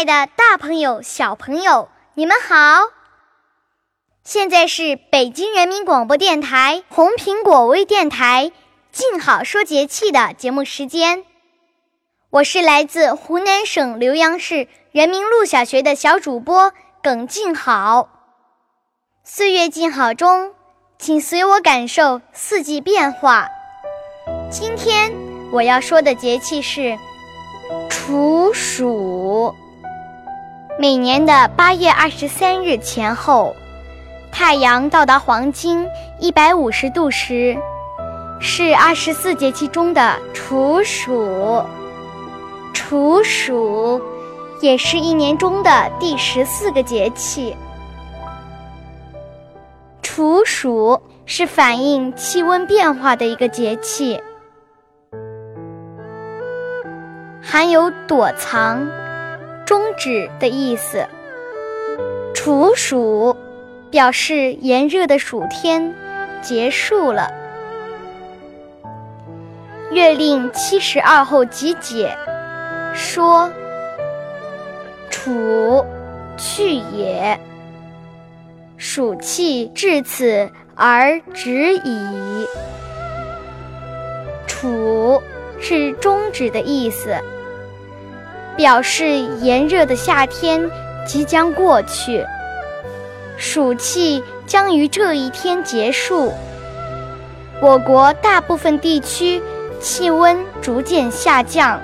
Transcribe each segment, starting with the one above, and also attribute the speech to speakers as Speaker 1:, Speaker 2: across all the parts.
Speaker 1: 爱的，大朋友、小朋友，你们好！现在是北京人民广播电台红苹果微电台“静好说节气”的节目时间。我是来自湖南省浏阳市人民路小学的小主播耿静好。岁月静好中，请随我感受四季变化。今天我要说的节气是。处暑，每年的八月二十三日前后，太阳到达黄金一百五十度时，是二十四节气中的处暑。处暑也是一年中的第十四个节气。处暑是反映气温变化的一个节气。含有躲藏、终止的意思。处暑表示炎热的暑天结束了。《月令七十二候集解》说：“处，去也。暑气至此而止矣。”处是终止的意思。表示炎热的夏天即将过去，暑气将于这一天结束。我国大部分地区气温逐渐下降。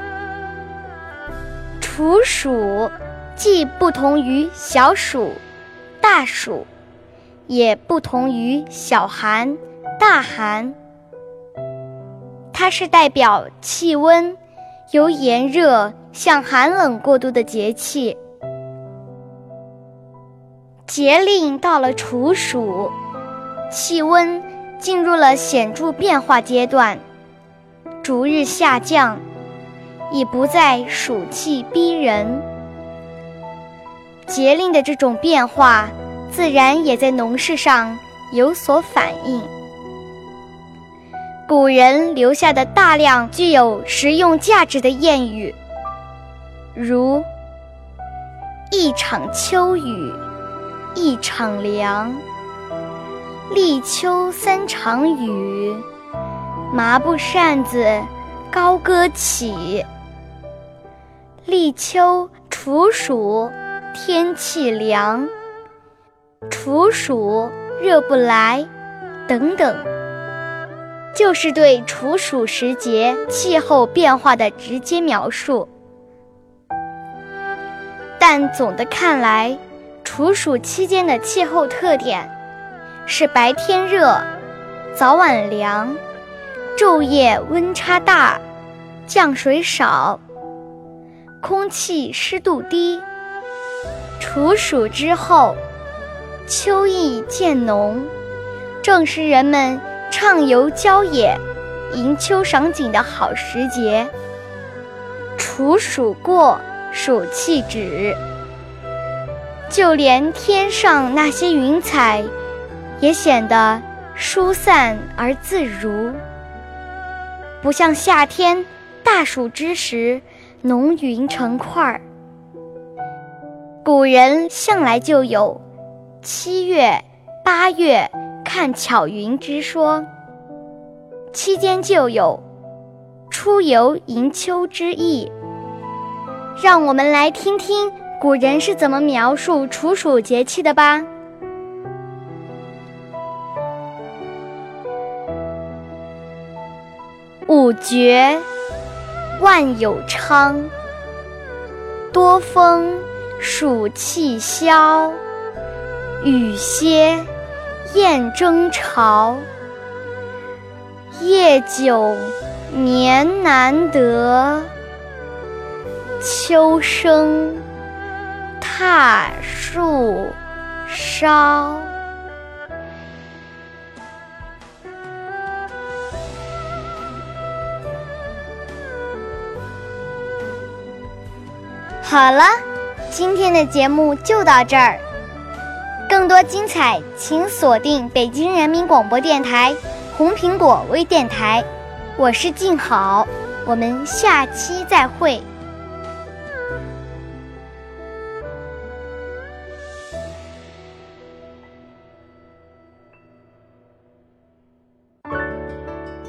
Speaker 1: 处暑既不同于小暑、大暑，也不同于小寒、大寒，它是代表气温由炎热。向寒冷过渡的节气，节令到了处暑，气温进入了显著变化阶段，逐日下降，已不再暑气逼人。节令的这种变化，自然也在农事上有所反映。古人留下的大量具有实用价值的谚语。如一场秋雨一场凉，立秋三场雨，麻布扇子高歌起。立秋处暑天气凉，处暑热不来，等等，就是对处暑时节气候变化的直接描述。但总的看来，处暑期间的气候特点是白天热，早晚凉，昼夜温差大，降水少，空气湿度低。处暑之后，秋意渐浓，正是人们畅游郊野、迎秋赏景的好时节。处暑过。暑气止，就连天上那些云彩，也显得疏散而自如，不像夏天大暑之时浓云成块儿。古人向来就有“七月、八月看巧云”之说，期间就有“出游迎秋”之意。让我们来听听古人是怎么描述处暑节气的吧。五绝万有昌，多风暑气消，雨歇雁争巢。夜久年难得，秋声踏树梢。好了，今天的节目就到这儿。更多精彩，请锁定北京人民广播电台红苹果微电台。我是静好，我们下期再会。